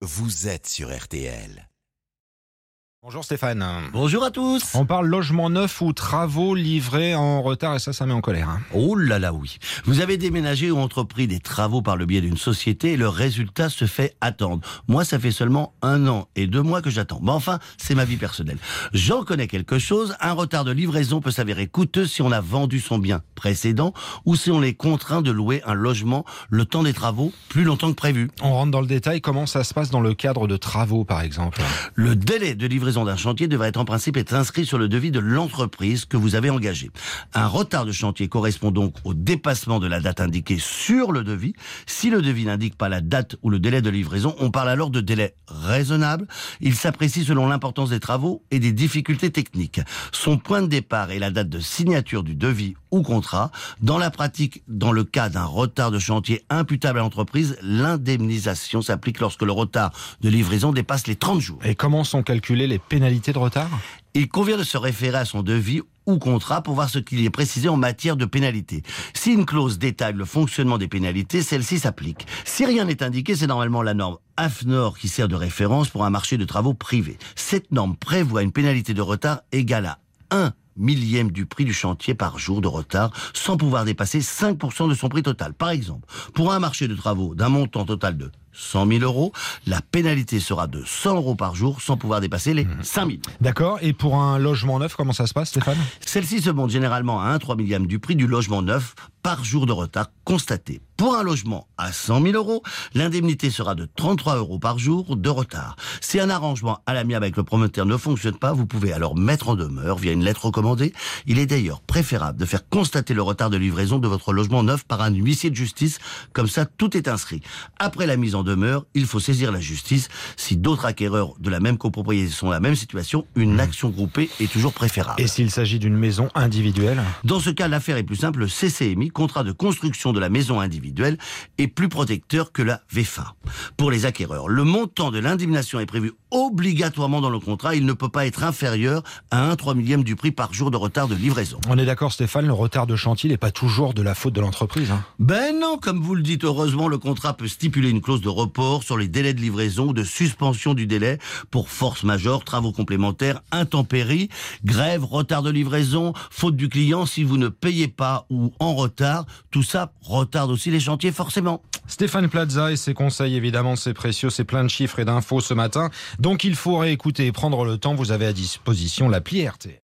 vous êtes sur RTL. Bonjour Stéphane. Bonjour à tous. On parle logement neuf ou travaux livrés en retard et ça, ça met en colère. hein. Oh là là oui. Vous avez déménagé ou entrepris des travaux par le biais d'une société et le résultat se fait attendre. Moi, ça fait seulement un an et deux mois que j'attends. Mais enfin, c'est ma vie personnelle. J'en connais quelque chose. Un retard de livraison peut s'avérer coûteux si on a vendu son bien précédent ou si on est contraint de louer un logement le temps des travaux plus longtemps que prévu. On rentre dans le détail. Comment ça se passe dans le cadre de travaux, par exemple? Le délai de livraison d'un chantier devrait être en principe être inscrit sur le devis de l'entreprise que vous avez engagée. Un retard de chantier correspond donc au dépassement de la date indiquée sur le devis. Si le devis n'indique pas la date ou le délai de livraison, on parle alors de délai raisonnable. Il s'apprécie selon l'importance des travaux et des difficultés techniques. Son point de départ est la date de signature du devis ou contrat. Dans la pratique, dans le cas d'un retard de chantier imputable à l'entreprise, l'indemnisation s'applique lorsque le retard de livraison dépasse les 30 jours. Et comment sont calculées les pénalités de retard Il convient de se référer à son devis ou contrat pour voir ce qu'il est précisé en matière de pénalité. Si une clause détaille le fonctionnement des pénalités, celle-ci s'applique. Si rien n'est indiqué, c'est normalement la norme AFNOR qui sert de référence pour un marché de travaux privés. Cette norme prévoit une pénalité de retard égale à 1 millième du prix du chantier par jour de retard sans pouvoir dépasser 5% de son prix total. Par exemple, pour un marché de travaux d'un montant total de 100 000 euros, la pénalité sera de 100 euros par jour sans pouvoir dépasser les 5 000. D'accord. Et pour un logement neuf, comment ça se passe, Stéphane? Celle-ci se monte généralement à 1 3 millième du prix du logement neuf par jour de retard constaté. Pour un logement à 100 000 euros, l'indemnité sera de 33 euros par jour de retard. Si un arrangement à l'amiable avec le promoteur ne fonctionne pas, vous pouvez alors mettre en demeure via une lettre recommandée. Il est d'ailleurs préférable de faire constater le retard de livraison de votre logement neuf par un huissier de justice. Comme ça, tout est inscrit. Après la mise en demeure, il faut saisir la justice. Si d'autres acquéreurs de la même copropriété sont dans la même situation, une action groupée est toujours préférable. Et s'il s'agit d'une maison individuelle? Dans ce cas, l'affaire est plus simple. Le CCMI, contrat de construction de la maison individuelle, est plus protecteur que la VFA. Pour les acquéreurs, le montant de l'indemnisation est prévu obligatoirement dans le contrat. Il ne peut pas être inférieur à 1 3 millième du prix par jour de retard de livraison. On est d'accord, Stéphane, le retard de chantier n'est pas toujours de la faute de l'entreprise. hein. Ben non, comme vous le dites, heureusement, le contrat peut stipuler une clause de report sur les délais de livraison ou de suspension du délai pour force majeure, travaux complémentaires, intempéries, grève, retard de livraison, faute du client si vous ne payez pas ou en Tout ça retarde aussi les chantiers forcément. Stéphane Plaza et ses conseils, évidemment, c'est précieux, c'est plein de chiffres et d'infos ce matin. Donc il faut réécouter et prendre le temps. Vous avez à disposition l'appli RT.